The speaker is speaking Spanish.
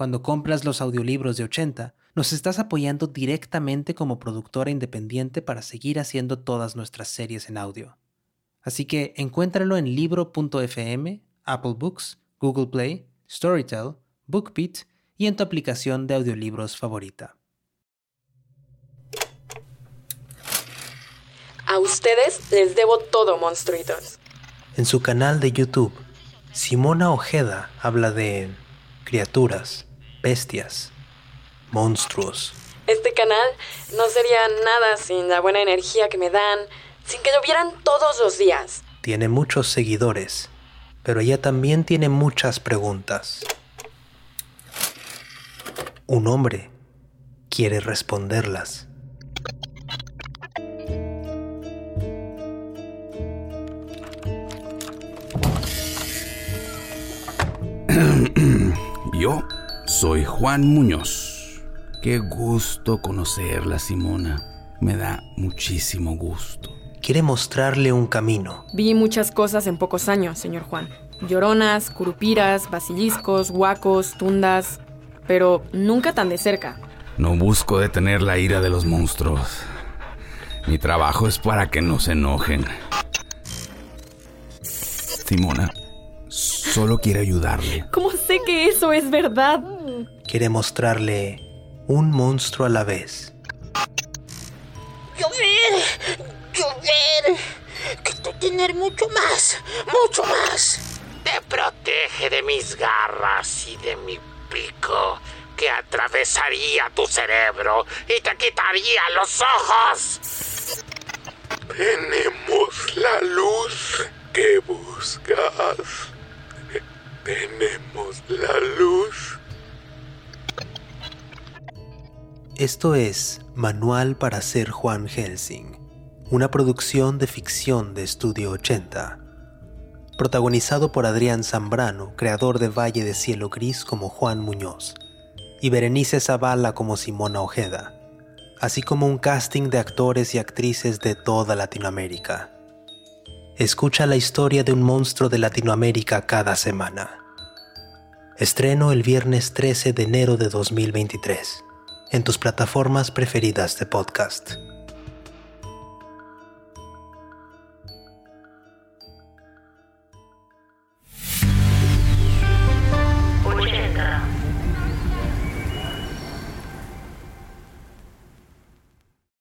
cuando compras los audiolibros de 80, nos estás apoyando directamente como productora independiente para seguir haciendo todas nuestras series en audio. Así que encuéntralo en libro.fm, Apple Books, Google Play, Storytel, BookBeat y en tu aplicación de audiolibros favorita. A ustedes les debo todo, monstruitos. En su canal de YouTube, Simona Ojeda habla de criaturas, bestias, monstruos. Este canal no sería nada sin la buena energía que me dan, sin que llovieran todos los días. Tiene muchos seguidores, pero ella también tiene muchas preguntas. Un hombre quiere responderlas. Yo soy Juan Muñoz. Qué gusto conocerla, Simona. Me da muchísimo gusto. Quiere mostrarle un camino. Vi muchas cosas en pocos años, señor Juan. Lloronas, curupiras, basiliscos, huacos, tundas, pero nunca tan de cerca. No busco detener la ira de los monstruos. Mi trabajo es para que no se enojen. Simona, solo quiere ayudarle. ¿Cómo sé que eso es verdad? Quiere mostrarle un monstruo a la vez. Llover, llover. Quiero tener mucho más, mucho más. Te protege de mis garras y de mi pico que atravesaría tu cerebro y te quitaría los ojos. Tenemos la luz que buscas. Tenemos la luz. Esto es Manual para ser Juan Helsing, una producción de ficción de Estudio 80, protagonizado por Adrián Zambrano, creador de Valle de Cielo Gris como Juan Muñoz, y Berenice Zavala como Simona Ojeda, así como un casting de actores y actrices de toda Latinoamérica. Escucha la historia de un monstruo de Latinoamérica cada semana. Estreno el viernes 13 de enero de 2023 en tus plataformas preferidas de podcast.